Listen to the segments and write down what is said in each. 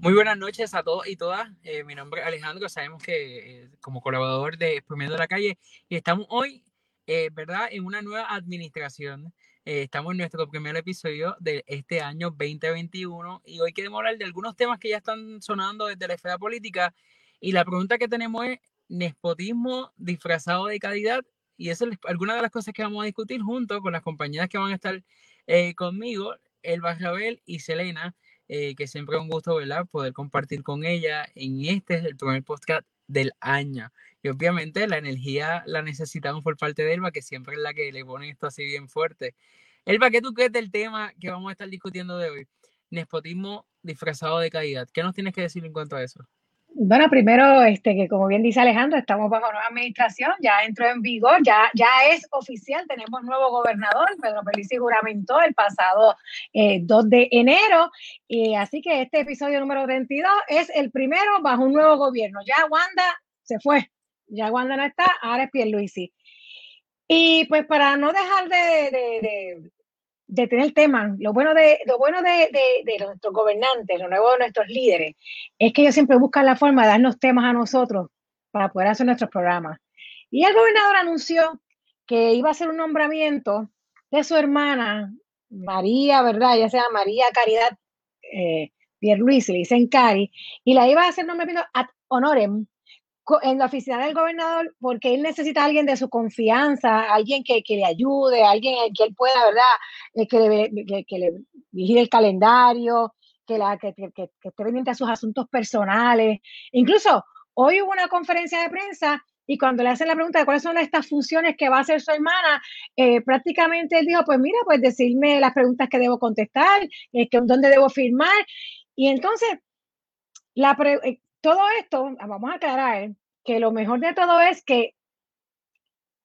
Muy buenas noches a todos y todas. Eh, mi nombre es Alejandro. Sabemos que eh, como colaborador de Exprimiendo la Calle y estamos hoy, eh, ¿verdad?, en una nueva administración. estamos en nuestro primer episodio de este año 2021 y hoy queremos hablar de algunos temas que ya están sonando desde la esfera política y la pregunta que tenemos es nepotismo disfrazado de calidad y eso es alguna de las cosas que vamos a discutir junto con las compañeras que van a estar conmigo, Elba Rabel y Selena. Eh, que siempre es un gusto, ¿verdad? Poder compartir con ella en este es el primer podcast del año. Y obviamente la energía la necesitamos por parte de Elba, que siempre es la que le pone esto así bien fuerte. Elba, ¿qué tú crees del tema que vamos a estar discutiendo de hoy? Nespotismo disfrazado de calidad. ¿Qué nos tienes que decir en cuanto a eso? Bueno, primero, este, que como bien dice Alejandro, estamos bajo nueva administración, ya entró en vigor, ya, ya es oficial, tenemos nuevo gobernador, Pedro Felici juramentó el pasado 2 eh, de enero, y así que este episodio número 32 es el primero bajo un nuevo gobierno. Ya Wanda se fue, ya Wanda no está, ahora es Pierluisi. Y pues para no dejar de, de tener temas. Lo bueno de, lo bueno de, nuestros gobernantes, lo nuevo de nuestros líderes, es que ellos siempre buscan la forma de darnos temas a nosotros para poder hacer nuestros programas. Y el gobernador anunció que iba a hacer un nombramiento de su hermana, María, ¿verdad? Ya sea María Caridad eh, Pierluisi, le dicen Cari, y la iba a hacer nombramiento ad honorem en la oficina del gobernador porque él necesita a alguien de su confianza, alguien que, le ayude, alguien que él pueda, ¿verdad? Eh, que, le, que, le vigile el calendario, que, la, que, esté pendiente a sus asuntos personales. Incluso hoy hubo una conferencia de prensa y cuando le hacen la pregunta de cuáles son estas funciones que va a hacer su hermana, eh, prácticamente él dijo, pues mira, pues decirme las preguntas que debo contestar, eh, que, dónde debo firmar. Y entonces, la todo esto, vamos a aclarar que lo mejor de todo es que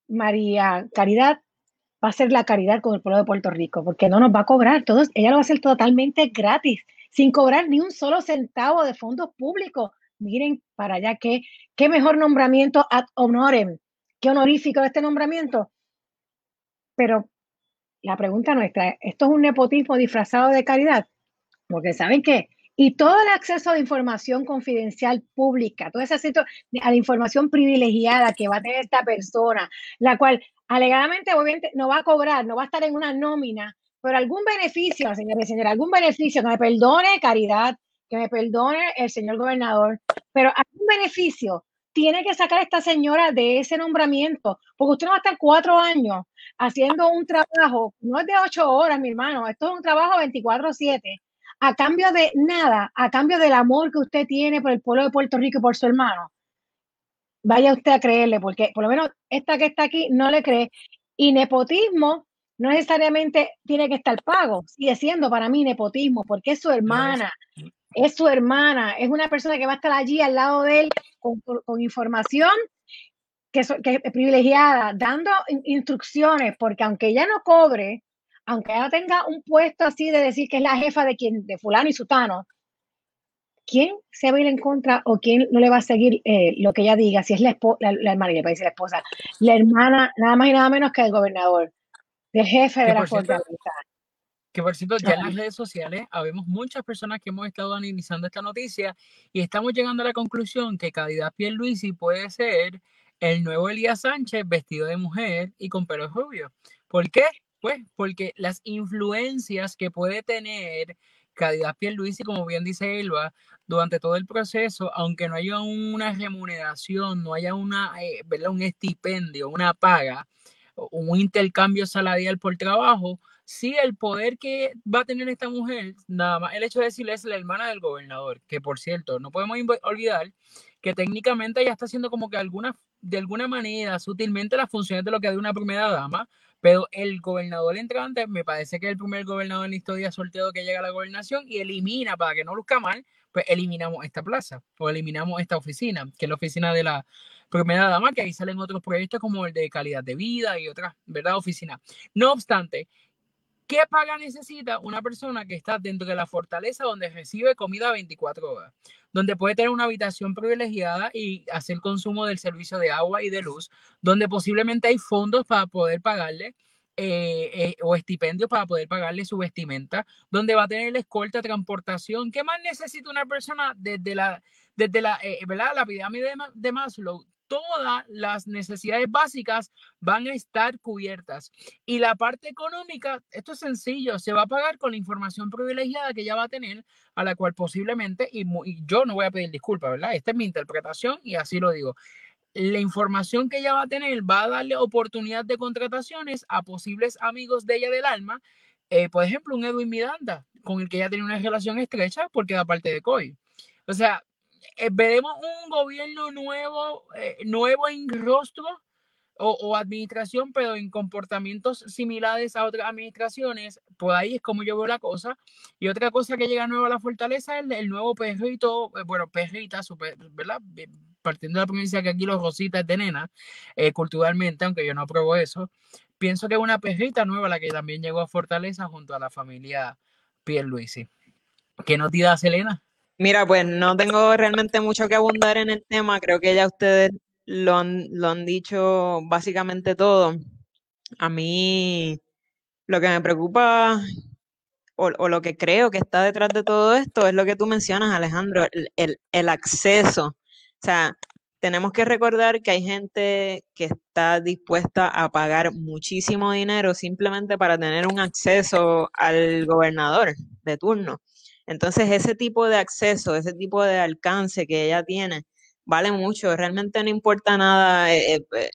María Caridad va a hacer la caridad con el pueblo de Puerto Rico, porque no nos va a cobrar, todos, ella lo va a hacer totalmente gratis, sin cobrar ni un solo centavo de fondos públicos. Miren para allá qué, qué mejor nombramiento ad honorem, qué honorífico este nombramiento. Pero la pregunta nuestra, ¿esto es un nepotismo disfrazado de caridad? Porque saben que y todo el acceso a información confidencial pública, todo ese acceso a la información privilegiada que va a tener esta persona, la cual alegadamente obviamente no va a cobrar, no va a estar en una nómina, pero algún beneficio, señores y señores, algún beneficio, que me perdone Caridad, que me perdone el señor gobernador, pero algún beneficio tiene que sacar a esta señora de ese nombramiento, porque usted no va a estar cuatro años haciendo un trabajo, no es de ocho horas, mi hermano, esto es un trabajo 24-7 a cambio de nada, a cambio del amor que usted tiene por el pueblo de Puerto Rico y por su hermano, vaya usted a creerle, porque por lo menos esta que está aquí no le cree. Y nepotismo no necesariamente tiene que estar pago, sigue siendo para mí nepotismo, porque es su hermana, es su hermana, es una persona que va a estar allí al lado de él con, información que, que, es privilegiada, dando instrucciones, porque aunque ella no cobre, aunque ella tenga un puesto así de decir que es la jefa de quien, de fulano y sutano, ¿quién se va a ir en contra o quién no le va a seguir eh, lo que ella diga? Si es la, esposa, la, hermana, le decir la esposa, la hermana, nada más y nada menos que el gobernador, el jefe de la fortaleza. Que por cierto, ya en las redes sociales habemos muchas personas que hemos estado analizando esta noticia y estamos llegando a la conclusión que Caridad Pierluisi puede ser el nuevo Elías Sánchez vestido de mujer y con pelo rubio. ¿Por qué? Pues porque las influencias que puede tener Caridad Pierluisi, como bien dice Elba, durante todo el proceso, aunque no haya una remuneración, no haya una, eh, un estipendio, una paga, un intercambio salarial por trabajo, sí el poder que va a tener esta mujer, nada más el hecho de decirle es la hermana del gobernador, que por cierto, no podemos olvidar que técnicamente ella está haciendo como que alguna, de alguna manera, sutilmente las funciones de lo que de una primera dama, pero el gobernador entrante me parece que es el primer gobernador en la historia sorteado que llega a la gobernación y elimina, para que no luzca mal, pues eliminamos esta plaza o eliminamos esta oficina, que es la oficina de la primera dama, que ahí salen otros proyectos como el de calidad de vida y otras, ¿verdad? Oficinas. No obstante, ¿Qué paga necesita una persona que está dentro de la fortaleza donde recibe comida 24 horas? Donde puede tener una habitación privilegiada y hacer consumo del servicio de agua y de luz, donde posiblemente hay fondos para poder pagarle eh, eh, o estipendios para poder pagarle su vestimenta, donde va a tener la escolta, transportación. ¿Qué más necesita una persona desde la, desde la, eh, ¿verdad? la pirámide de, de Maslow? Todas las necesidades básicas van a estar cubiertas. Y la parte económica, esto es sencillo, se va a pagar con la información privilegiada que ella va a tener, a la cual posiblemente, y, y yo no voy a pedir disculpas, ¿verdad? Esta es mi interpretación y así lo digo la información que ella va a tener va a darle oportunidad de contrataciones a posibles amigos de ella del alma. Eh, por ejemplo, un Edwin Miranda, con el que ella tiene una relación estrecha porque da parte de COI. O sea, eh, veremos un gobierno nuevo, eh, nuevo en rostro o, administración, pero en comportamientos similares a otras administraciones. Por ahí es como yo veo la cosa. Y otra cosa que llega nuevo a la fortaleza es el, nuevo perrito, bueno, perrita, super, ¿verdad? partiendo de la provincia que aquí los rositas de nena, eh, culturalmente, aunque yo no apruebo eso, pienso que es una perrita nueva la que también llegó a Fortaleza junto a la familia Pierluisi. ¿Qué nos dirá Selena? Mira, pues no tengo realmente mucho que abundar en el tema, creo que ya ustedes lo han, lo han dicho básicamente todo. A mí lo que me preocupa o, lo que creo que está detrás de todo esto es lo que tú mencionas, Alejandro, el acceso o sea, tenemos que recordar que hay gente que está dispuesta a pagar muchísimo dinero simplemente para tener un acceso al gobernador de turno. Entonces, ese tipo de acceso, ese tipo de alcance que ella tiene, vale mucho. Realmente no importa nada eh, eh, eh,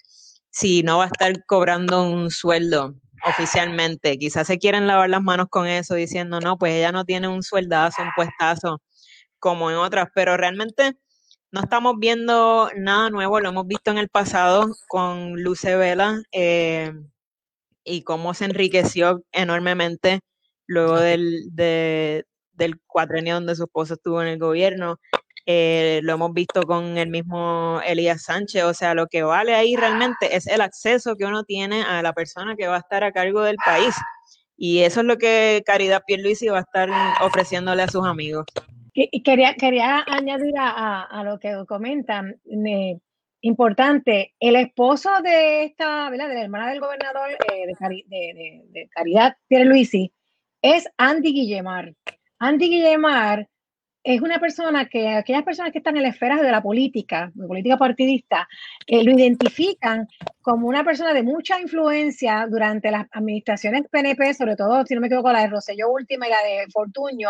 si no va a estar cobrando un sueldo oficialmente. Quizás se quieren lavar las manos con eso diciendo, no, pues ella no tiene un sueldazo, un puestazo como en otras, pero realmente no estamos viendo nada nuevo, lo hemos visto en el pasado con Luce Vela eh, y cómo se enriqueció enormemente luego del, del cuatrenio donde su esposo estuvo en el gobierno. Eh, lo hemos visto con el mismo Elías Sánchez, o sea, lo que vale ahí realmente es el acceso que uno tiene a la persona que va a estar a cargo del país. Y eso es lo que Caridad Pierluisi va a estar ofreciéndole a sus amigos. Y quería, quería añadir a, lo que comentan, importante, el esposo de esta, de la hermana del gobernador eh, de, de, Caridad Pierluisi, es Andy Guillemar. Andy Guillemar es una persona que aquellas personas que están en la esfera de la política, de política partidista, eh, lo identifican como una persona de mucha influencia durante las administraciones PNP, sobre todo, si no me equivoco, la de Rosselló última y la de Fortuño,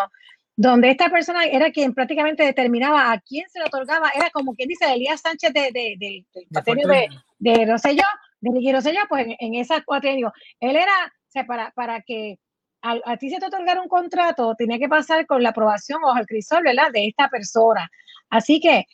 donde esta persona era quien prácticamente determinaba a quién se le otorgaba, era como quien dice Elías Sánchez de, de, de, de, de, Rosselló, de Ricky Rosselló, pues en, en esas cuatrenio. Él era, o sea, para, para que a, a, ti se te otorgara un contrato, tenía que pasar con la aprobación o el crisol, ¿verdad? De esta persona. Así que,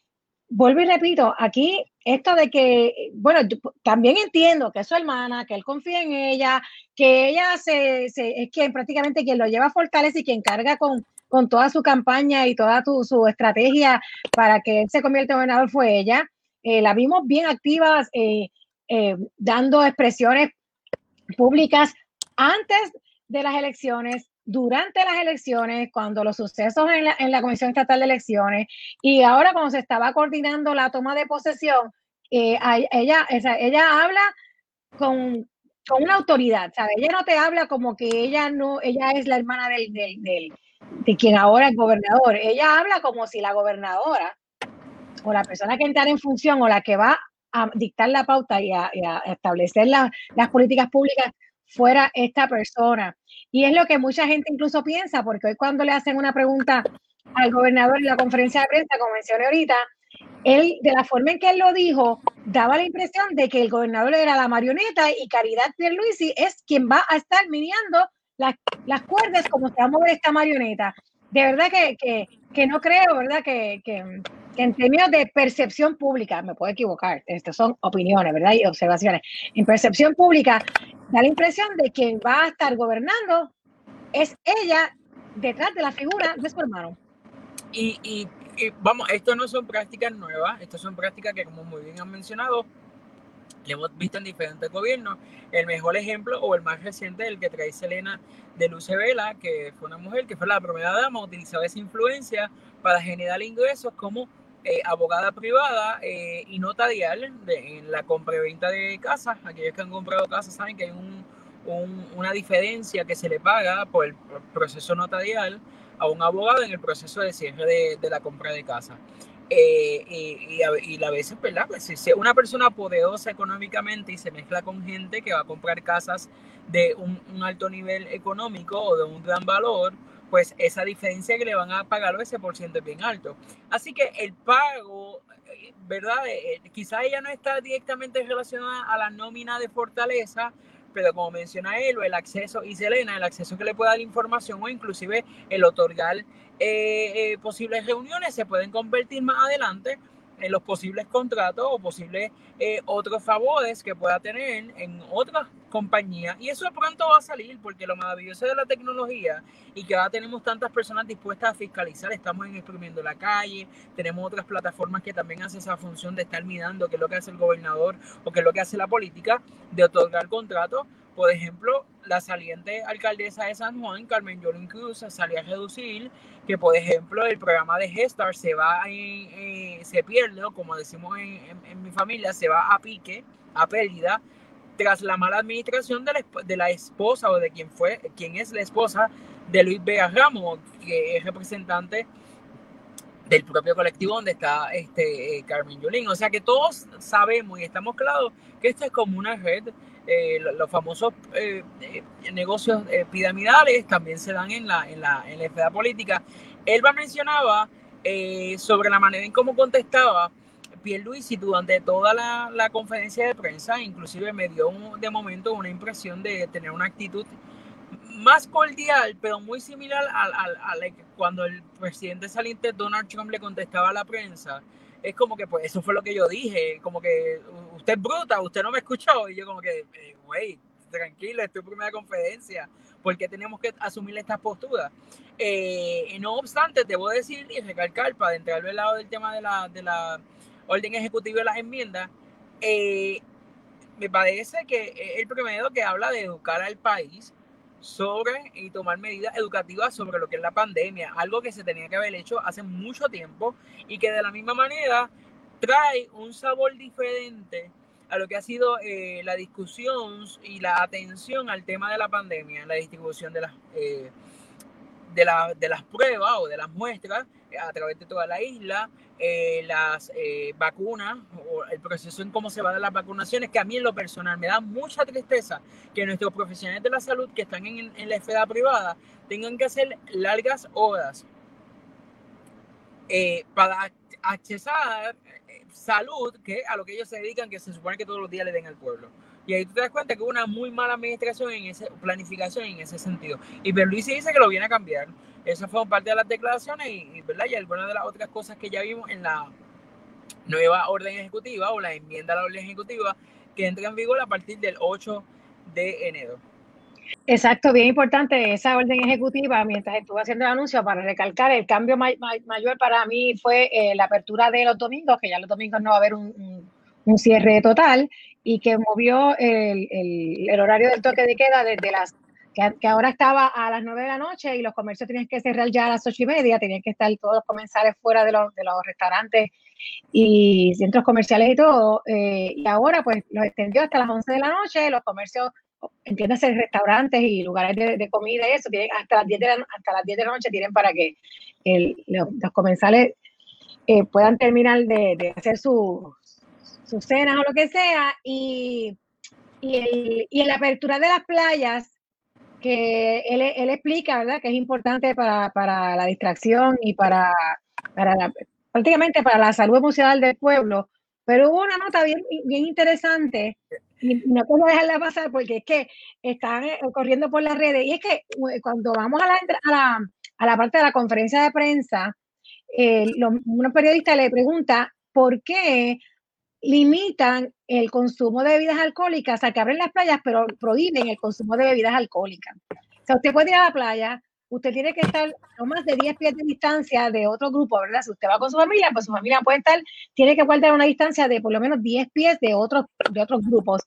vuelvo y repito, aquí esto de que, bueno, también entiendo que es su hermana, que él confía en ella, que ella se, es quien prácticamente quien lo lleva a Fortaleza y quien carga con con toda su campaña y toda su estrategia para que él se convierta en gobernador fue ella. Eh, la vimos bien activas, eh, eh, dando expresiones públicas antes de las elecciones, durante las elecciones, cuando los sucesos en la, en la Comisión Estatal de Elecciones y ahora cuando se estaba coordinando la toma de posesión, ella, ella habla con, con una autoridad, ¿sabes? Ella no te habla como que ella no, ella es la hermana del, del, de quien ahora es gobernador. Ella habla como si la gobernadora o la persona que entra en función o la que va a dictar la pauta y a, establecer las políticas públicas fuera esta persona. Y es lo que mucha gente incluso piensa, porque hoy cuando le hacen una pregunta al gobernador en la conferencia de prensa, como mencioné ahorita, él, de la forma en que él lo dijo, daba la impresión de que el gobernador era la marioneta y Caridad Pierluisi es quien va a estar midiendo las, las cuerdas como se va a mover esta marioneta. De verdad que, que, no creo, ¿verdad? Que, que, en términos de percepción pública, me puedo equivocar, estas son opiniones, ¿verdad? Y observaciones. En percepción pública, da la impresión de que va a estar gobernando es ella detrás de la figura de su hermano. Y, y, vamos, esto no son prácticas nuevas, estas son prácticas que, como muy bien han mencionado, que hemos visto en diferentes gobiernos. El mejor ejemplo o el más reciente, el que trae Selena de Luce Vela, que fue una mujer que fue la primera dama, utilizó esa influencia para generar ingresos como eh, abogada privada eh, y notarial de, en la compra y venta de casas. Aquellos que han comprado casas saben que hay un, una diferencia que se le paga por el proceso notarial a un abogado en el proceso de cierre de, la compra de casa. Eh, y, y, a, veces, ¿verdad? Pues si una persona poderosa económicamente y se mezcla con gente que va a comprar casas de un alto nivel económico o de un gran valor, pues esa diferencia que le van a pagar ese por ciento es bien alto. Así que el pago, eh, ¿verdad? Eh, quizá ella no está directamente relacionada a la nómina de fortaleza, pero como menciona él, el acceso, y Selena, el acceso que le pueda dar información o inclusive el otorgar eh, eh, posibles reuniones se pueden convertir más adelante en los posibles contratos o posibles eh, otros favores que pueda tener en otras compañías. Y eso pronto va a salir porque lo maravilloso de la tecnología y que ahora tenemos tantas personas dispuestas a fiscalizar, estamos en exprimiendo la calle, tenemos otras plataformas que también hacen esa función de estar mirando qué es lo que hace el gobernador o qué es lo que hace la política de otorgar contratos por ejemplo, la saliente alcaldesa de San Juan, Carmen Yolín Cruz, salió a reducir que, por ejemplo, el programa de Gestar se va, eh, se pierde, como decimos en, mi familia, se va a pique, a pérdida, tras la mala administración de la, de la esposa o de quien fue, quien es la esposa de Luis Vega Ramos, que es representante del propio colectivo donde está este eh, Carmen Yolín. O sea que todos sabemos y estamos claros que esto es como una red eh, los famosos eh, eh, negocios piramidales también se dan en la, en la, en la esfera política. Elba mencionaba sobre la manera en cómo contestaba Pierluisi durante toda la, la, conferencia de prensa, inclusive me dio de momento una impresión de tener una actitud más cordial, pero muy similar a, a, cuando el presidente saliente Donald Trump le contestaba a la prensa es como que, pues, eso fue lo que yo dije, como que usted es bruta, usted no me escuchó, y yo como que, eh, güey, tranquilo, es tu primera conferencia, porque tenemos que asumir estas posturas? Eh, no obstante, a decir y recalcar, para entrar al lado del tema de la, de la orden ejecutiva de las enmiendas, eh, me parece que el primero que habla de educar al país, sobre y tomar medidas educativas sobre lo que es la pandemia, algo que se tenía que haber hecho hace mucho tiempo y que de la misma manera trae un sabor diferente a lo que ha sido eh, la discusión y la atención al tema de la pandemia, la distribución de las, eh, de, de las pruebas o de las muestras a través de toda la isla, eh, las eh, vacunas o el proceso en cómo se va a dar las vacunaciones, que a mí en lo personal me da mucha tristeza que nuestros profesionales de la salud que están en, en la esfera privada tengan que hacer largas horas eh, para accesar salud, que a lo que ellos se dedican, que se supone que todos los días le den al pueblo. Y ahí tú te das cuenta que hubo una muy mala administración en esa planificación en ese sentido. Y Luis dice que lo viene a cambiar. Eso fue parte de las declaraciones y, ¿verdad? y algunas de las otras cosas que ya vimos en la nueva orden ejecutiva o la enmienda a la orden ejecutiva que entra en vigor a partir del 8 de enero. Exacto, bien importante esa orden ejecutiva, mientras estuve haciendo el anuncio, para recalcar, el cambio mayor para mí fue eh, la apertura de los domingos, que ya los domingos no va a haber un, cierre total, y que movió el, horario del toque de queda desde las que, ahora estaba a las 9 de la noche y los comercios tenían que cerrar ya a las ocho y media, tenían que estar todos los comensales fuera de los, de los restaurantes y centros comerciales y todo, eh, y ahora pues los extendió hasta las 11 de la noche, los comercios, entiéndase, restaurantes y lugares de, comida y eso, tienen hasta las 10 de la, hasta las 10 de la noche tienen para que los, comensales eh, puedan terminar de, hacer sus su cenas o lo que sea, y, y, el, en la apertura de las playas, que él, él, explica, ¿verdad? Que es importante para, para la distracción y para, para prácticamente para la salud emocional del pueblo. Pero hubo una nota bien, bien interesante y no puedo dejarla pasar porque es que están eh, corriendo por las redes. Y es que eh, cuando vamos a la, a la, a la parte de la conferencia de prensa, eh, unos periodistas le pregunta por qué limitan el consumo de bebidas alcohólicas, o que abren las playas, pero prohíben el consumo de bebidas alcohólicas. O sea, usted puede ir a la playa, usted tiene que estar a más de 10 pies de distancia de otro grupo, ¿verdad? Si usted va con su familia, pues su familia puede estar, tiene que guardar una distancia de por lo menos 10 pies de otros, de otros grupos.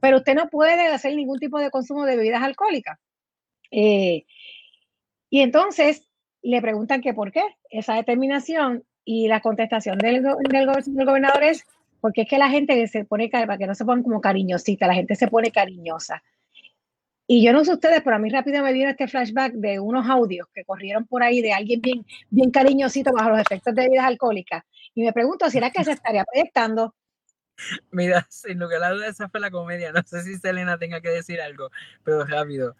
Pero usted no puede hacer ningún tipo de consumo de bebidas alcohólicas. Eh, y entonces le preguntan que por qué esa determinación y la contestación del, del, del gobernador es porque es que la gente se pone, para que no se pongan como cariñosita, la gente se pone cariñosa. Y yo no sé ustedes, pero a mí rápido me viene este flashback de unos audios que corrieron por ahí de alguien bien, bien cariñosito bajo los efectos de bebidas alcohólicas. Y me pregunto si era que se estaría proyectando. Mira, sin lugar a dudas, esa fue la comedia. No sé si Selena tenga que decir algo, pero rápido.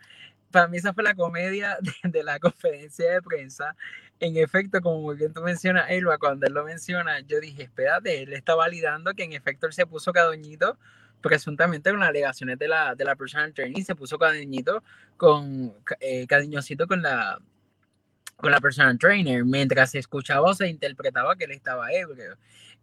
Para mí esa fue la comedia de, la conferencia de prensa. En efecto, como bien tú mencionas, Elba, cuando él lo menciona, yo dije, espérate, él está validando que en efecto él se puso cadoñito presuntamente con las alegaciones de la, de la personal training, se puso cariñito con, eh, cariñosito con la, con la personal trainer, mientras se escuchaba o se interpretaba que él estaba ebrio.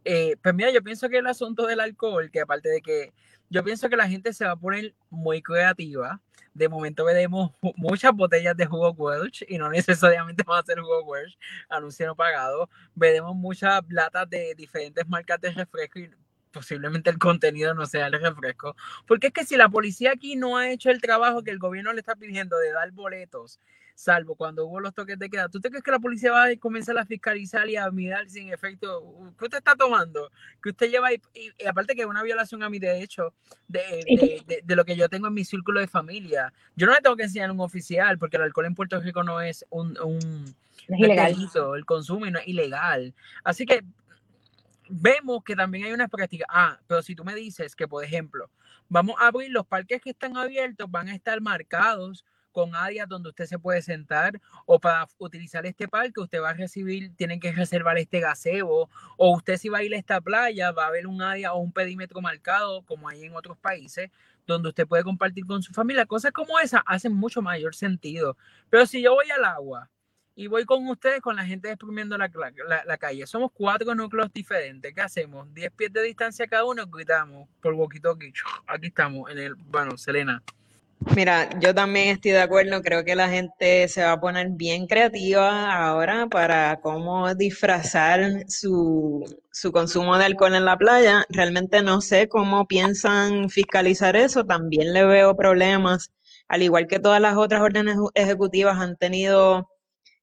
Eh, pues mira, yo pienso que el asunto del alcohol, que aparte de que yo pienso que la gente se va a poner muy creativa, de momento veremos muchas botellas de jugo Welch y no necesariamente va a ser jugo Welch, anuncio pagado. Veremos muchas latas de diferentes marcas de refresco y posiblemente el contenido no sea el refresco. Porque es que si la policía aquí no ha hecho el trabajo que el gobierno le está pidiendo de dar boletos, salvo cuando hubo los toques de queda, ¿tú te crees que la policía va a comenzar a fiscalizar y a mirar sin efecto qué usted está tomando? Que usted lleva, y, aparte que es una violación a mi derecho de, de, lo que yo tengo en mi círculo de familia. Yo no le tengo que enseñar a un oficial porque el alcohol en Puerto Rico no es un... un es ilegal. el consumo no es ilegal. Así que vemos que también hay una práctica. Ah, pero si tú me dices que, por ejemplo, vamos a abrir los parques que están abiertos, van a estar marcados con áreas donde usted se puede sentar o para utilizar este parque usted va a recibir, tienen que reservar este gazebo o usted si va a ir a esta playa va a haber un área o un perímetro marcado como hay en otros países donde usted puede compartir con su familia. Cosas como esas hacen mucho mayor sentido. Pero si yo voy al agua y voy con ustedes, con la gente exprimiendo la, la, calle. Somos cuatro núcleos diferentes. ¿Qué hacemos? Diez pies de distancia cada uno, gritamos por walkie-talkie. Aquí estamos, en el. Bueno, Selena. Mira, yo también estoy de acuerdo. Creo que la gente se va a poner bien creativa ahora para cómo disfrazar su, su consumo de alcohol en la playa. Realmente no sé cómo piensan fiscalizar eso. También le veo problemas. Al igual que todas las otras órdenes ejecutivas han tenido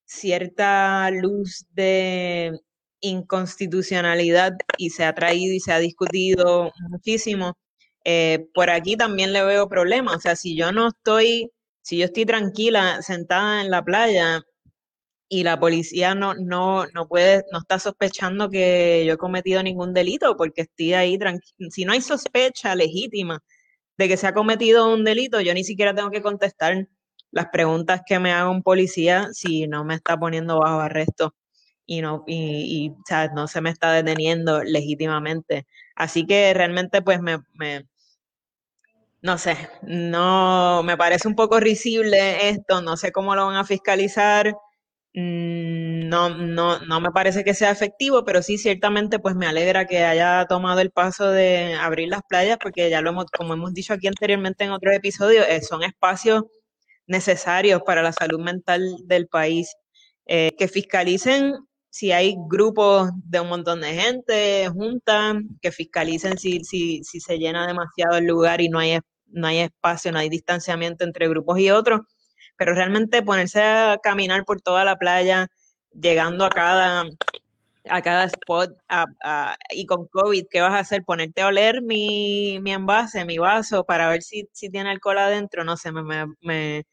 cierta luz de inconstitucionalidad y se ha traído y se ha discutido muchísimo. Eh, por aquí también le veo problemas. O sea, si yo no estoy, si yo estoy tranquila sentada en la playa y la policía no, no, no puede, no está sospechando que yo he cometido ningún delito porque estoy ahí tranquila. Si no hay sospecha legítima de que se ha cometido un delito, yo ni siquiera tengo que contestar las preguntas que me haga un policía si no me está poniendo bajo arresto y no, y, no se me está deteniendo legítimamente. Así que realmente pues me, me, no sé, no, me parece un poco risible esto, no sé cómo lo van a fiscalizar, mm, no, no, no me parece que sea efectivo, pero sí ciertamente pues me alegra que haya tomado el paso de abrir las playas, porque ya lo hemos, como hemos dicho aquí anteriormente en otros episodios, eh, son espacios necesarios para la salud mental del país, eh, que fiscalicen si hay grupos de un montón de gente juntas, que fiscalicen si, si, si se llena demasiado el lugar y no hay, no hay espacio, no hay distanciamiento entre grupos y otros, pero realmente ponerse a caminar por toda la playa, llegando a cada a cada spot y con COVID, ¿qué vas a hacer? ¿Ponerte a oler mi, mi envase, mi vaso para ver si, si tiene alcohol adentro? No sé, me,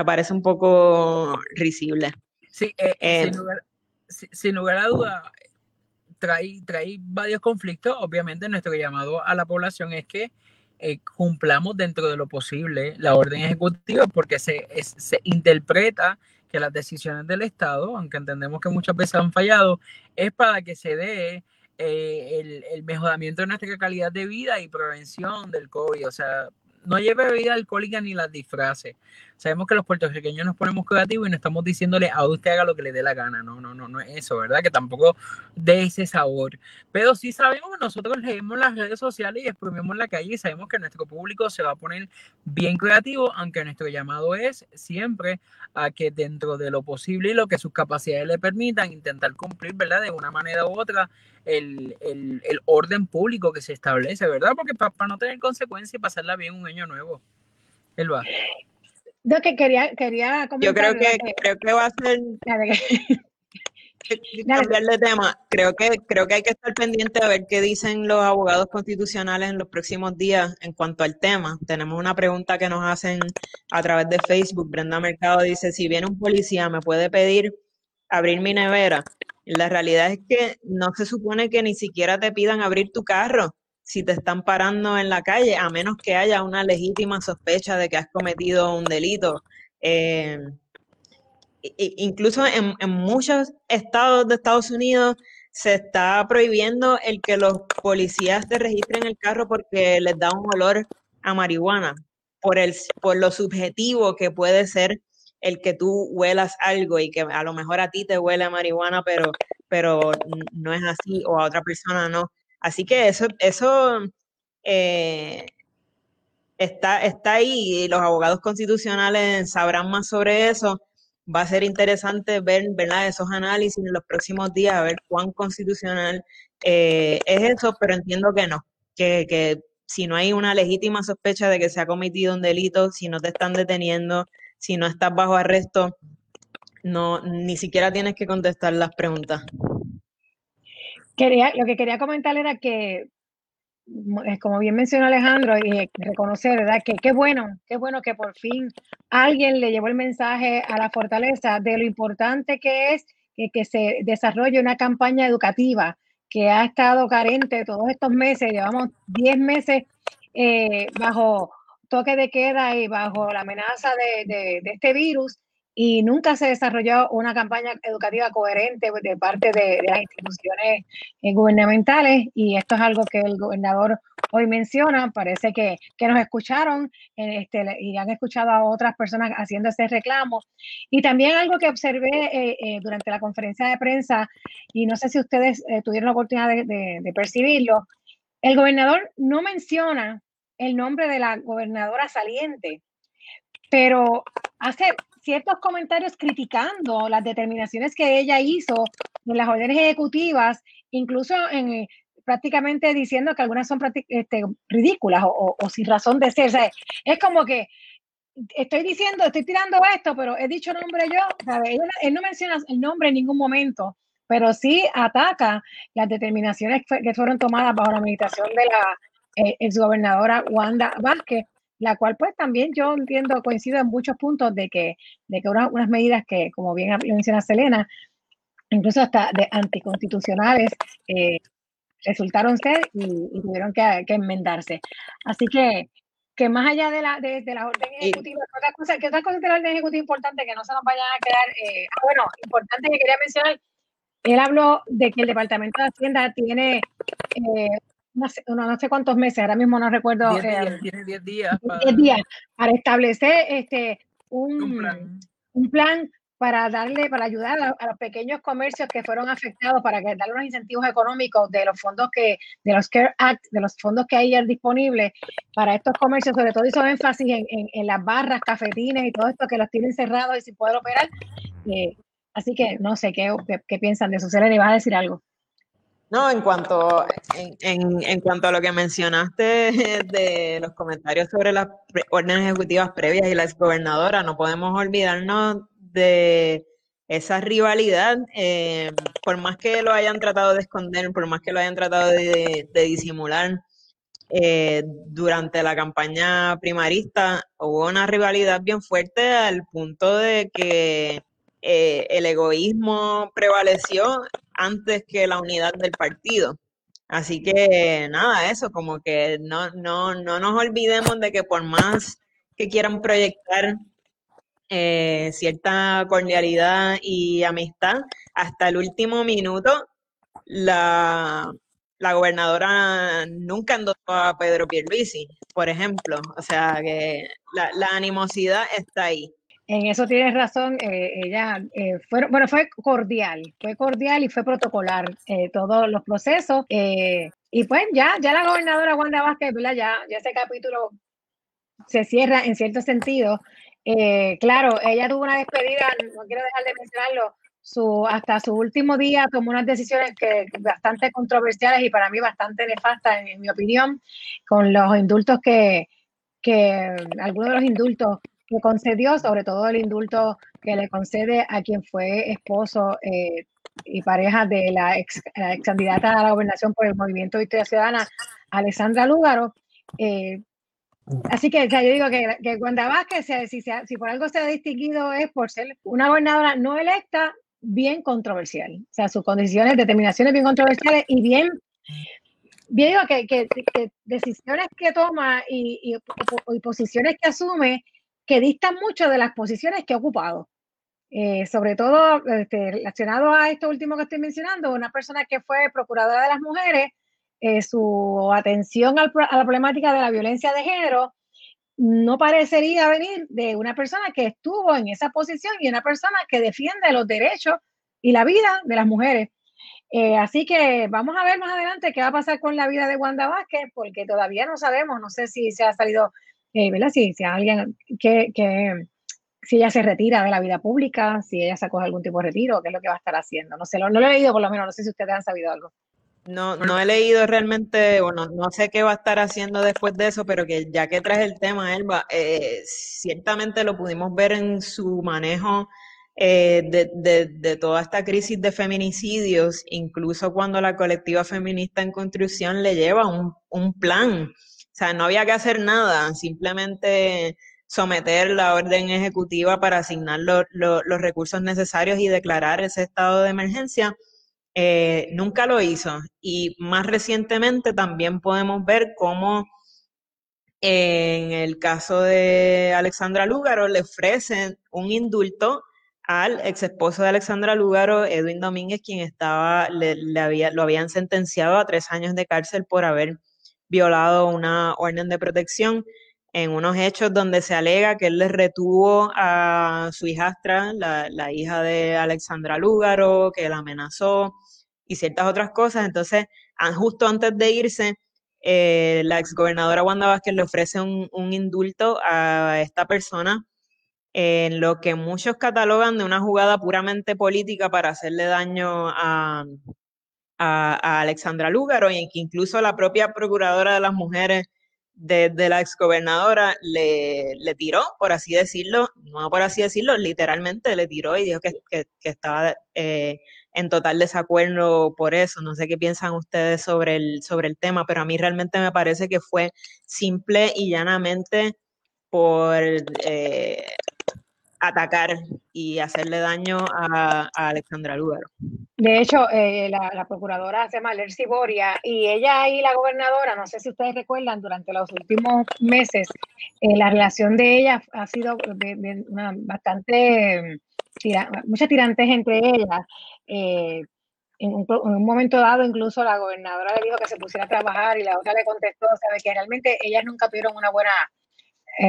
me parece un poco risible. Sí, eh, eh, sin, lugar, a duda, trae, trae varios conflictos. Obviamente, nuestro llamado a la población es que eh, cumplamos dentro de lo posible la orden ejecutiva, porque se, se interpreta que las decisiones del Estado, aunque entendemos que muchas veces han fallado, es para que se dé el, el, mejoramiento de nuestra calidad de vida y prevención del COVID. O sea, no lleve bebida alcohólica ni las disfraces. Sabemos que los puertorriqueños nos ponemos creativos y no estamos diciéndole a usted haga lo que le dé la gana. No, no, no, no es eso, ¿verdad? Que tampoco dé ese sabor. Pero sí sabemos, nosotros leemos las redes sociales y exprimimos la calle y sabemos que nuestro público se va a poner bien creativo, aunque nuestro llamado es siempre a que dentro de lo posible y lo que sus capacidades le permitan, intentar cumplir, ¿verdad? De una manera u otra el, orden público que se establece, ¿verdad? Porque para no tener consecuencias y pasarla bien un año nuevo. Él va. Yo que quería, quería Yo creo que, creo que va a ser. cambiar de tema, creo que, creo que hay que estar pendiente a ver qué dicen los abogados constitucionales en los próximos días en cuanto al tema. Tenemos una pregunta que nos hacen a través de Facebook. Brenda Mercado dice, si viene un policía, ¿me puede pedir abrir mi nevera? La realidad es que no se supone que ni siquiera te pidan abrir tu carro si te están parando en la calle, a menos que haya una legítima sospecha de que has cometido un delito. Eh, incluso en, muchos estados de Estados Unidos se está prohibiendo el que los policías te registren el carro porque les da un olor a marihuana, por, el, por lo subjetivo que puede ser el que tú huelas algo y que a lo mejor a ti te huele a marihuana, pero, pero no es así, o a otra persona no. Así que eso, eso eh, está, está ahí y los abogados constitucionales sabrán más sobre eso va a ser interesante ver ¿verdad? esos análisis en los próximos días, a ver cuán constitucional eh, es eso, pero entiendo que no, que, que si no hay una legítima sospecha de que se ha cometido un delito, si no te están deteniendo, si no estás bajo arresto, no, ni siquiera tienes que contestar las preguntas. Quería, lo que quería comentar era que como bien mencionó Alejandro, y reconocer, ¿verdad? Que qué bueno, qué bueno que por fin alguien le llevó el mensaje a la fortaleza de lo importante que es que, se desarrolle una campaña educativa que ha estado carente todos estos meses, llevamos 10 meses eh, bajo toque de queda y bajo la amenaza de este virus y nunca se desarrolló una campaña educativa coherente de parte de, las instituciones eh, gubernamentales y esto es algo que el gobernador hoy menciona, parece que, nos escucharon este, y han escuchado a otras personas haciendo ese reclamo. Y también algo que observé eh, eh, durante la conferencia de prensa, y no sé si ustedes tuvieron la oportunidad de percibirlo, el gobernador no menciona el nombre de la gobernadora saliente, pero hace ciertos comentarios criticando las determinaciones que ella hizo en las órdenes ejecutivas, incluso en, eh, prácticamente diciendo que algunas son este, ridículas o, sin razón de ser. es como que estoy diciendo, estoy tirando esto, pero he dicho nombre yo. Él, no menciona el nombre en ningún momento, pero sí ataca las determinaciones que fueron tomadas bajo la administración de la eh, exgobernadora Wanda Vázquez la cual pues también yo entiendo, coincido en muchos puntos de que, de que unas medidas que, como bien menciona Selena, incluso hasta de anticonstitucionales, eh, resultaron ser y, tuvieron que, enmendarse. Así que, que más allá de la, de, la orden ejecutiva, ¿qué otra cosa, ¿qué otra cosa de la orden ejecutiva importante que no se nos vaya a quedar? Eh, ah, bueno, importante que quería mencionar, él habló de que el Departamento de Hacienda tiene eh, no sé, no, sé cuántos meses, ahora mismo no recuerdo. Eh, tiene 10 días. Para... días para establecer este, un, un, plan. para darle, para ayudar a, los pequeños comercios que fueron afectados, para que, darle unos incentivos económicos de los fondos que, de los CARE Act, de los fondos que hay disponibles para estos comercios, sobre todo hizo énfasis en, en, las barras, cafetines y todo esto que los tienen cerrados y sin poder operar. Eh, así que no sé qué, qué, piensan de eso. Se le va a decir algo. No, en cuanto, en, en, cuanto a lo que mencionaste de los comentarios sobre las órdenes ejecutivas previas y la exgobernadora, no podemos olvidarnos de esa rivalidad, eh, por más que lo hayan tratado de esconder, por más que lo hayan tratado de, disimular, eh, durante la campaña primarista hubo una rivalidad bien fuerte al punto de que eh, el egoísmo prevaleció antes que la unidad del partido. Así que nada, eso, como que no, no, no nos olvidemos de que por más que quieran proyectar eh, cierta cordialidad y amistad, hasta el último minuto la, la gobernadora nunca endosó a Pedro Pierluisi, por ejemplo. O sea que la animosidad está ahí. En eso tienes razón, eh, ella eh, fue, bueno, fue cordial, fue cordial y fue protocolar eh, todos los procesos. y pues ya, ya la gobernadora Wanda Vázquez, Ya, ya ese capítulo se cierra en cierto sentido. claro, ella tuvo una despedida, no quiero dejar de mencionarlo, su, hasta su último día tomó unas decisiones que bastante controversiales y para mí bastante nefastas, en, mi opinión, con los indultos que, que algunos de los indultos que concedió, sobre todo el indulto que le concede a quien fue esposo eh, y pareja de la ex, candidata a la gobernación por el Movimiento Historia Ciudadana, Alessandra Lúgaro. Eh, así que yo digo que, que Wanda Vázquez, si, si, si, por algo se ha distinguido es por ser una gobernadora no electa, bien controversial. O sea, sus condiciones, determinaciones bien controversiales y bien, bien digo que, que, decisiones que toma y, y, posiciones que asume que distan mucho de las posiciones que ha ocupado. Eh, sobre todo este, relacionado a esto último que estoy mencionando, una persona que fue procuradora de las mujeres, eh, su atención a la problemática de la violencia de género no parecería venir de una persona que estuvo en esa posición y una persona que defiende los derechos y la vida de las mujeres. Eh, así que vamos a ver más adelante qué va a pasar con la vida de Wanda Vázquez, porque todavía no sabemos, no sé si se ha salido, ¿verdad? Si, si alguien que, que si ella se retira de la vida pública, si ella sacó algún tipo de retiro, qué es lo que va a estar haciendo. No sé, no, lo he leído por lo menos, no sé si ustedes han sabido algo. No, no he leído realmente, bueno, no sé qué va a estar haciendo después de eso, pero que ya que traes el tema, Elba, eh, ciertamente lo pudimos ver en su manejo eh, de, de, de, toda esta crisis de feminicidios, incluso cuando la colectiva feminista en construcción le lleva un, un plan. Sea, no había que hacer nada, simplemente someter la orden ejecutiva para asignar los recursos necesarios y declarar ese estado de emergencia. Eh, nunca lo hizo. Y más recientemente también podemos ver cómo en el caso de Alexandra Lúgaro le ofrecen un indulto al ex esposo de Alexandra Lúgaro, Edwin Domínguez, quien estaba, le, había, lo habían sentenciado a tres años de cárcel por haber violado una orden de protección en unos hechos donde se alega que él le retuvo a su hijastra, la, hija de Alexandra Lúgaro, que la amenazó y ciertas otras cosas. Entonces, justo antes de irse, eh, la exgobernadora Wanda Vázquez le ofrece un, indulto a esta persona en lo que muchos catalogan de una jugada puramente política para hacerle daño a, a, Alexandra Lúgaro y que incluso la propia procuradora de las mujeres de, la exgobernadora le, le tiró, por así decirlo, no por así decirlo, literalmente le tiró y dijo que, estaba eh, en total desacuerdo por eso. No sé qué piensan ustedes sobre el, sobre el tema, pero a mí realmente me parece que fue simple y llanamente por eh, atacar y hacerle daño a, Alexandra Lugaro. De hecho, eh, la, procuradora se llama Lercy Boria y ella y la gobernadora, no sé si ustedes recuerdan, durante los últimos meses, eh, la relación de ella ha sido bastante, muchas tirantes entre ellas. Eh, en un, en un, momento dado, incluso la gobernadora le dijo que se pusiera a trabajar y la otra le contestó, sabe que realmente ellas nunca tuvieron una buena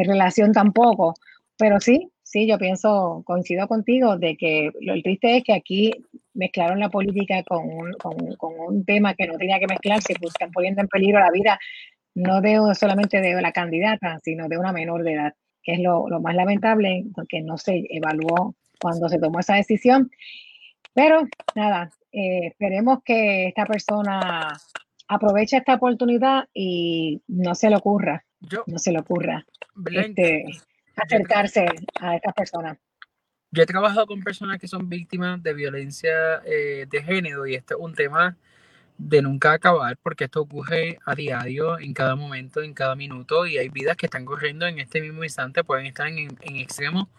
relación tampoco. Pero sí, sí, yo pienso, coincido contigo de que lo triste es que aquí mezclaron la política con un, con, un tema que no tenía que mezclarse, pues están poniendo en peligro la vida no de solamente de la candidata, sino de una menor de edad, que es lo, más lamentable, porque no se evaluó cuando se tomó esa decisión. Pero nada, eh, esperemos que esta persona aproveche esta oportunidad y no se le ocurra, no se le ocurra este, acercarse a estas personas. Yo he trabajado con personas que son víctimas de violencia eh, de género y este es un tema de nunca acabar porque esto ocurre a diario, en cada momento, en cada minuto y hay vidas que están corriendo en este mismo instante, pueden estar en, en extremo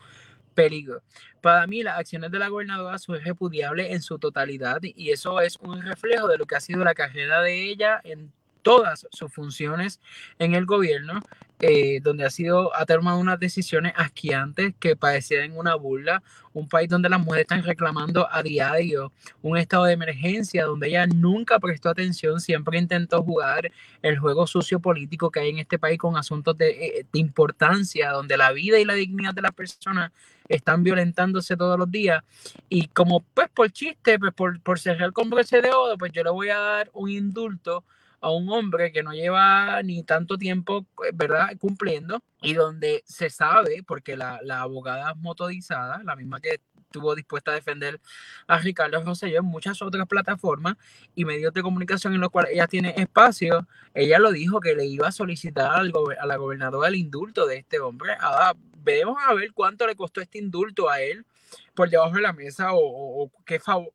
peligro. Para mí, las acciones de la gobernadora son repudiables en su totalidad y eso es un reflejo de lo que ha sido la carrera de ella en todas sus funciones en el gobierno, eh, donde ha sido, ha tomado unas decisiones asquiantes que parecían una burla, un país donde las mujeres están reclamando a diario un estado de emergencia, donde ella nunca prestó atención, siempre intentó jugar el juego sucio político que hay en este país con asuntos de, eh, importancia, donde la vida y la dignidad de las personas están violentándose todos los días. Y como pues por chiste, pues por, por cerrar con broche de oro, pues yo le voy a dar un indulto a un hombre que no lleva ni tanto tiempo, eh, ¿verdad?, cumpliendo y donde se sabe, porque la, abogada motorizada, la misma que estuvo dispuesta a defender a Ricardo Rosselló en muchas otras plataformas y medios de comunicación en los cuales ella tiene espacio, ella lo dijo que le iba a solicitar al a la gobernadora el indulto de este hombre. Ahora veremos a ver cuánto le costó este indulto a él por debajo de la mesa o, qué favor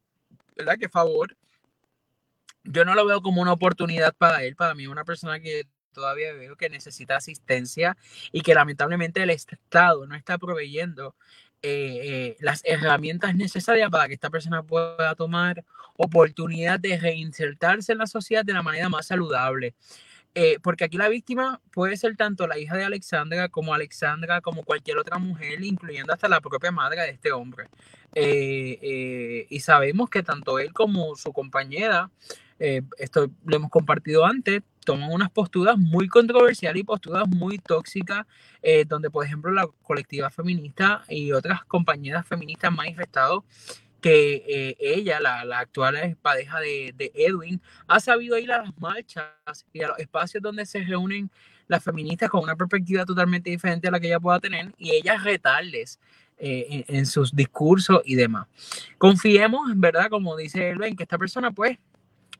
¿verdad? Qué favor. Yo no lo veo como una oportunidad para él, para mí es una persona que todavía veo que necesita asistencia y que lamentablemente el Estado no está proveyendo eh, eh, las herramientas necesarias para que esta persona pueda tomar oportunidad de reinsertarse en la sociedad de la manera más saludable. Eh, porque aquí la víctima puede ser tanto la hija de Alexandra como Alexandra, como cualquier otra mujer, incluyendo hasta la propia madre de este hombre. y sabemos que tanto él como su compañera, esto lo hemos compartido antes, toman unas posturas muy controversiales y posturas muy tóxicas, eh, donde por ejemplo la colectiva feminista y otras compañeras feministas han manifestado que eh, ella, la, la, actual pareja de, de, Edwin, ha sabido ir a las marchas y a los espacios donde se reúnen las feministas con una perspectiva totalmente diferente a la que ella pueda tener y ellas retarles eh, en, en, sus discursos y demás. Confiemos, verdad, como dice Edwin, que esta persona pues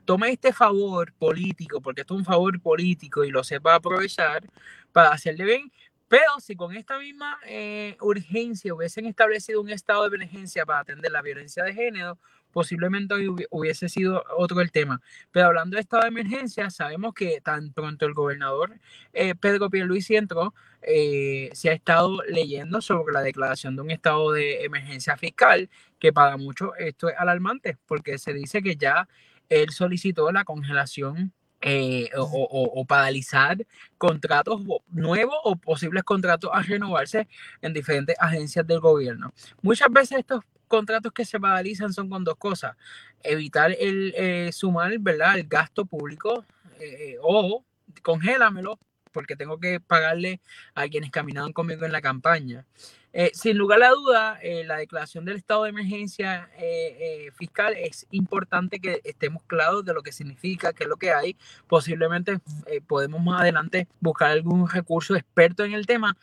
tome este favor político, porque esto es un favor político y lo sepa aprovechar para hacerle bien. Pero si con esta misma eh, urgencia hubiesen establecido un estado de emergencia para atender la violencia de género, posiblemente hubiese sido otro el tema. Pero hablando de estado de emergencia, sabemos que tan pronto el gobernador eh, Pedro Pierluisi entró, eh, se ha estado leyendo sobre la declaración de un estado de emergencia fiscal, que para muchos esto es alarmante, porque se dice que ya él solicitó la congelación eh, o, paralizar contratos nuevos o posibles contratos a renovarse en diferentes agencias del gobierno. Muchas veces estos contratos que se paralizan son con dos cosas. Evitar el eh, sumar ¿verdad? el gasto público eh, o congélamelo porque tengo que pagarle a quienes caminaban conmigo en la campaña. Eh, sin lugar a duda, eh, la declaración del estado de emergencia eh, fiscal es importante que estemos claros de lo que significa, qué es lo que hay. Posiblemente podemos más adelante buscar algún recurso experto en el tema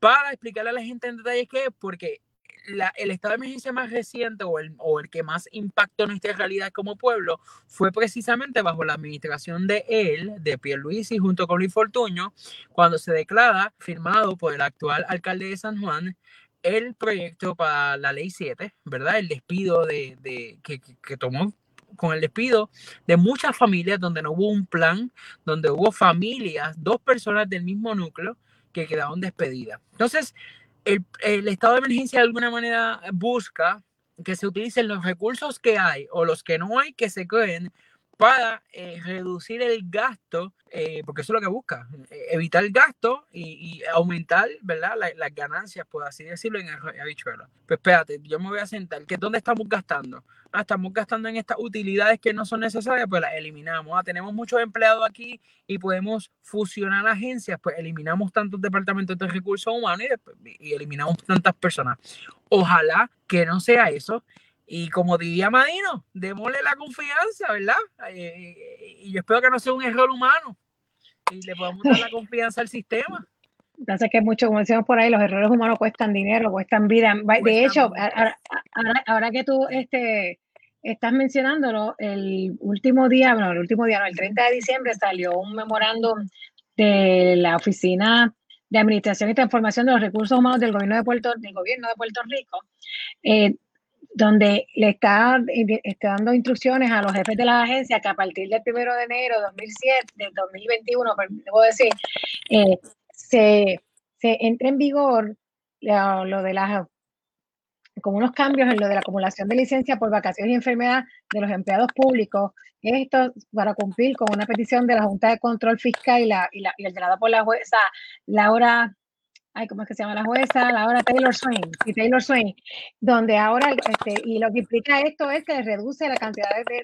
para explicarle a la gente en detalle qué es, porque el estado de emergencia más reciente o el, o el que más impactó nuestra realidad como pueblo fue precisamente bajo la administración de él, de Pierluisi, junto con Luis Fortuño, cuando se declara, firmado por el actual alcalde de San Juan, el proyecto para la ley 7, ¿verdad? El despido de, de que, que tomó con el despido de muchas familias donde no hubo un plan, donde hubo familias, dos personas del mismo núcleo que quedaron despedidas. Entonces, el, estado de emergencia de alguna manera busca que se utilicen los recursos que hay o los que no hay que se creen para eh, reducir el gasto, eh, porque eso es lo que busca, eh, evitar el gasto y, aumentar ¿verdad? las ganancias, por así decirlo, en el habichuelo. Pues espérate, yo me voy a sentar, ¿qué dónde estamos gastando? Ah, estamos gastando en estas utilidades que no son necesarias, pues las eliminamos. Ah, tenemos muchos empleados aquí y podemos fusionar agencias, pues eliminamos tantos departamentos de recursos humanos y, y eliminamos tantas personas. Ojalá que no sea eso y como diría Madino, démosle la confianza, ¿verdad? Eh, y yo espero que no sea un error humano y le podamos dar la confianza al sistema. Entonces que mucho, como decimos por ahí, los errores humanos cuestan dinero, cuestan vida. De hecho, ahora, que tú este, estás mencionándolo, el último día, bueno, el último día, no, el 30 de diciembre salió un memorándum de la Oficina de Administración y Transformación de los Recursos Humanos del Gobierno de Puerto, del gobierno de Puerto Rico, eh, donde le está, está, dando instrucciones a los jefes de las agencias que a partir del 1 de enero de 2007, del 2021, debo decir, eh, se, se entre en vigor lo, de las con unos cambios en lo de la acumulación de licencia por vacaciones y enfermedad de los empleados públicos. Esto para cumplir con una petición de la Junta de Control Fiscal y la, y la, y por la jueza Laura ay, ¿cómo es que se llama la jueza? La hora Taylor Swain, y Taylor Swain, donde ahora, este, y lo que implica esto es que reduce la cantidad de,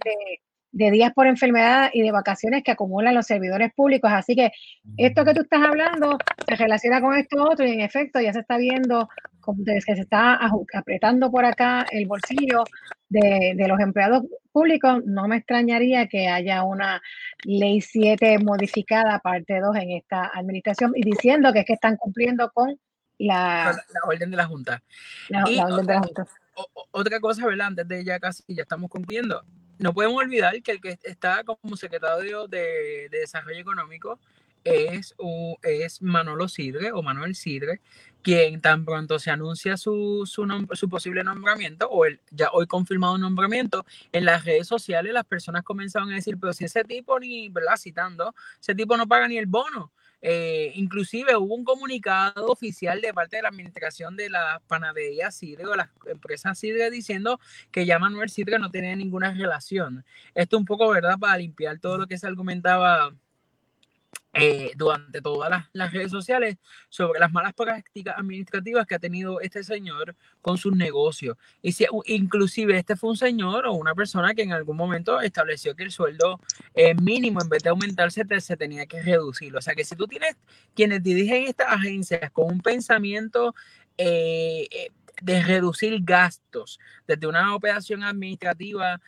de, días por enfermedad y de vacaciones que acumulan los servidores públicos. Así que esto que tú estás hablando se relaciona con esto otro y en efecto ya se está viendo como que se está apretando por acá el bolsillo de, de, los empleados públicos, no me extrañaría que haya una ley 7 modificada, parte 2, en esta administración y diciendo que es que están cumpliendo con la, la, orden de la Junta. La, orden de la Junta. otra cosa, ¿verdad? Antes de ya casi ya estamos cumpliendo. No podemos olvidar que el que está como secretario de, de Desarrollo Económico es, es Manolo Sidre o Manuel Sidre, quien tan pronto se anuncia su, su, su posible nombramiento o el ya hoy confirmado nombramiento, en las redes sociales las personas comenzaron a decir, pero si ese tipo ni, ¿verdad? Citando, ese tipo no paga ni el bono. Eh, inclusive hubo un comunicado oficial de parte de la administración de la panadería Sidre o la empresa Sidre diciendo que ya Manuel Sidre no tenía ninguna relación. Esto un poco, ¿verdad? Para limpiar todo lo que se argumentaba eh, durante todas las, redes sociales sobre las malas prácticas administrativas que ha tenido este señor con sus negocios. Y si, inclusive este fue un señor o una persona que en algún momento estableció que el sueldo eh, mínimo en vez de aumentarse se tenía que reducir. O sea que si tú tienes quienes dirigen estas agencias con un pensamiento eh, de reducir gastos desde una operación administrativa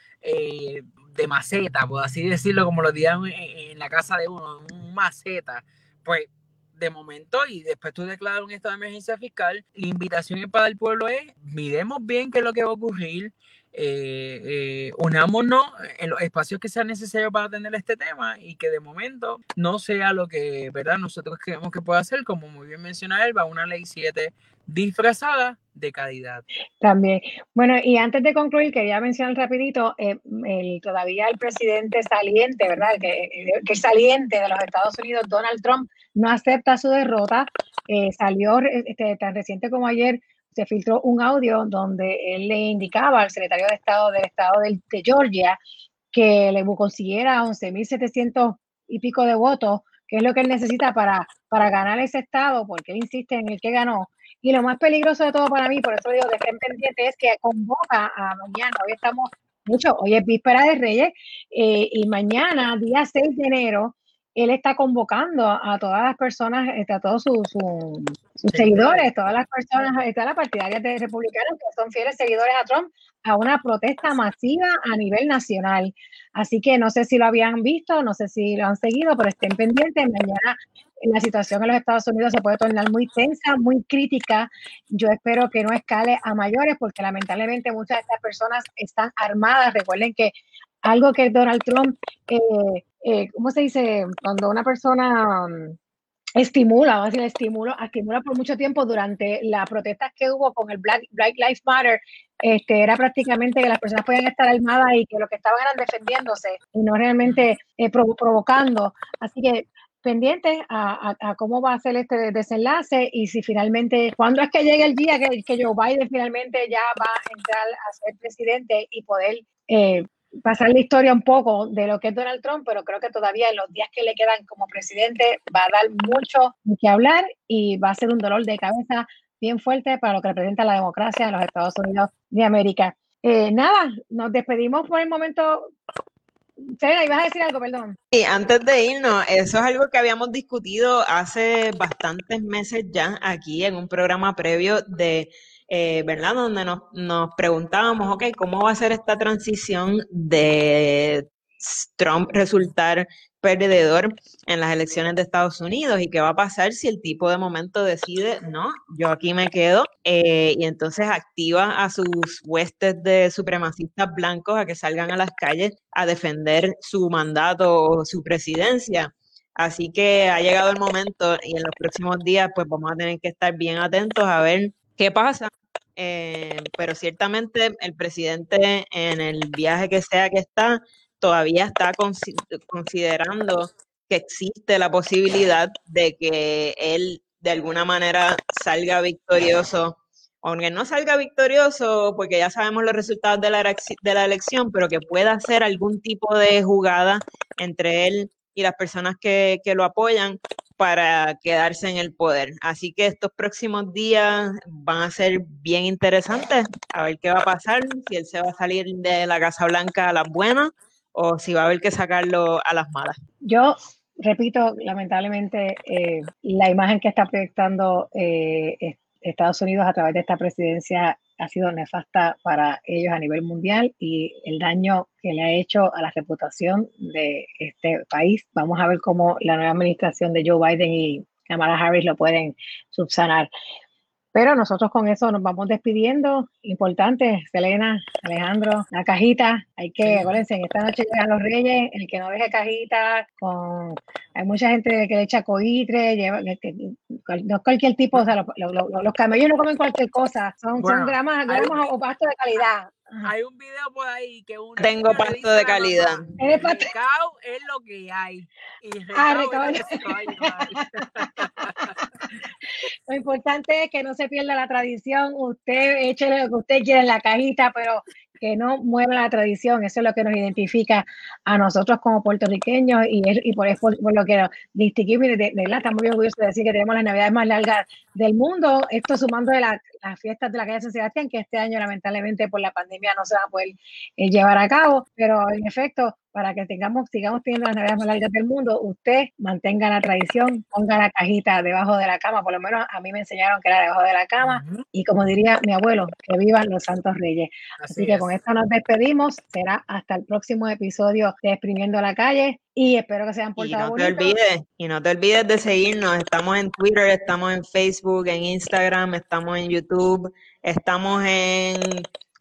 de maceta, por así decirlo, como lo dirían en, la casa de uno, un maceta, pues de momento y después tú declaras un estado de emergencia fiscal, la invitación para el pueblo es, miremos bien qué es lo que va a ocurrir, eh, eh, unámonos en los espacios que sean necesarios para atender este tema y que de momento no sea lo que verdad nosotros creemos que puede hacer, como muy bien menciona Elba, una ley 7 disfrazada de calidad. También. Bueno, y antes de concluir, quería mencionar rapidito, eh, el, todavía el presidente saliente, ¿verdad? Que, que saliente de los Estados Unidos, Donald Trump, no acepta su derrota. Eh, salió este, tan reciente como ayer, se filtró un audio donde él le indicaba al secretario de Estado del Estado de, Georgia que le consiguiera 11.700 y pico de votos, que es lo que él necesita para, para ganar ese estado, porque él insiste en el que ganó, y lo más peligroso de todo para mí, por eso digo de estén pendiente, es que convoca a mañana, hoy estamos mucho, hoy es víspera de Reyes, eh, y mañana, día 6 de enero, él está convocando a, todas las personas, este, a todos sus, seguidores, todas las personas, todas las partidarias de republicanos que son fieles seguidores a Trump, a una protesta masiva a nivel nacional. Así que no sé si lo habían visto, no sé si lo han seguido, pero estén pendientes. Mañana la situación en los Estados Unidos se puede tornar muy tensa, muy crítica. Yo espero que no escale a mayores porque lamentablemente muchas de estas personas están armadas. Recuerden que algo que Donald Trump, eh, eh, ¿cómo se dice? Cuando una persona mm, estimula, vamos a decir, estimula, estimula por mucho tiempo durante las protestas que hubo con el Black, Black Lives Matter, este, era prácticamente que las personas podían estar armadas y que lo que estaban eran defendiéndose y no realmente eh, provocando. Así que pendientes a, cómo va a ser este desenlace y si finalmente, cuándo es que llegue el día que, que Joe Biden finalmente ya va a entrar a ser presidente y poder eh, pasar la historia un poco de lo que es Donald Trump, pero creo que todavía en los días que le quedan como presidente va a dar mucho que hablar y va a ser un dolor de cabeza bien fuerte para lo que representa la democracia en los Estados Unidos de América. Eh, nada, nos despedimos por el momento Serena, ibas a decir algo, perdón. Sí, antes de irnos, eso es algo que habíamos discutido hace bastantes meses ya aquí en un programa previo de, eh, ¿verdad? Donde nos, nos preguntábamos, ok, ¿cómo va a ser esta transición de Trump resultar perdedor en las elecciones de Estados Unidos y qué va a pasar si el tipo de momento decide, no, yo aquí me quedo eh, y entonces activa a sus huestes de supremacistas blancos a que salgan a las calles a defender su mandato o su presidencia. Así que ha llegado el momento y en los próximos días pues vamos a tener que estar bien atentos a ver qué pasa. Eh, pero ciertamente el presidente en el viaje que sea que está, todavía está considerando que existe la posibilidad de que él de alguna manera salga victorioso, aunque no salga victorioso porque ya sabemos los resultados de la, de la elección, pero que pueda hacer algún tipo de jugada entre él y las personas que, que lo apoyan para quedarse en el poder. Así que estos próximos días van a ser bien interesantes, a ver qué va a pasar, si él se va a salir de la Casa Blanca a las buenas o si va a haber que sacarlo a las malas. Yo repito, lamentablemente, eh, la imagen que está proyectando eh, Estados Unidos a través de esta presidencia ha sido nefasta para ellos a nivel mundial y el daño que le ha hecho a la reputación de este país. Vamos a ver cómo la nueva administración de Joe Biden y Kamala Harris lo pueden subsanar. Pero nosotros con eso nos vamos despidiendo. Importante, Selena, Alejandro, la cajita. Hay que, acuérdense, esta noche llegan los reyes, el que no deje cajita, con hay mucha gente que le echa coitre, lleva, no cualquier tipo, o sea, los, camellos no comen cualquier cosa, son, son gramas, gramas o pasto de calidad. Hay un video por ahí que uno tengo pasto de calidad. El recao es lo que hay. Y ah, lo importante es que no se pierda la tradición. Usted échele lo que usted quiera en la cajita, pero que no mueva la tradición, eso es lo que nos identifica a nosotros como puertorriqueños y, y por eso por, lo que distinguimos, de, de, verdad estamos muy orgullosos de decir que tenemos las navidades más largas del mundo, esto sumando de las fiestas de la calle San Sebastián, que este año lamentablemente por la pandemia no se va a poder eh, llevar a cabo, pero en efecto, para que tengamos, sigamos teniendo las navidades más largas del mundo, usted mantenga la tradición, ponga la cajita debajo de la cama, por lo menos a mí me enseñaron que era debajo de la cama, y como diría mi abuelo, que vivan los santos reyes. Así, que con esto nos despedimos, será hasta el próximo episodio de Exprimiendo la Calle, y espero que se hayan portado y no te olvides y no te olvides de seguirnos. Estamos en Twitter estamos en Facebook en Instagram estamos en YouTube estamos en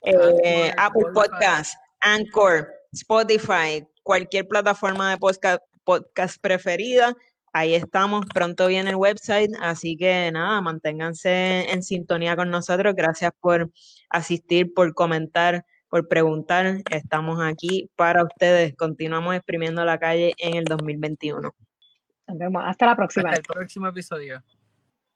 eh, Apple Podcast Anchor Spotify cualquier plataforma de podcast, podcast preferida ahí estamos pronto viene el website así que nada manténganse en sintonía con nosotros gracias por asistir por comentar por preguntar. Estamos aquí para ustedes. Continuamos exprimiendo la calle en el 2021. Nos vemos. Hasta la próxima. Hasta el próximo episodio.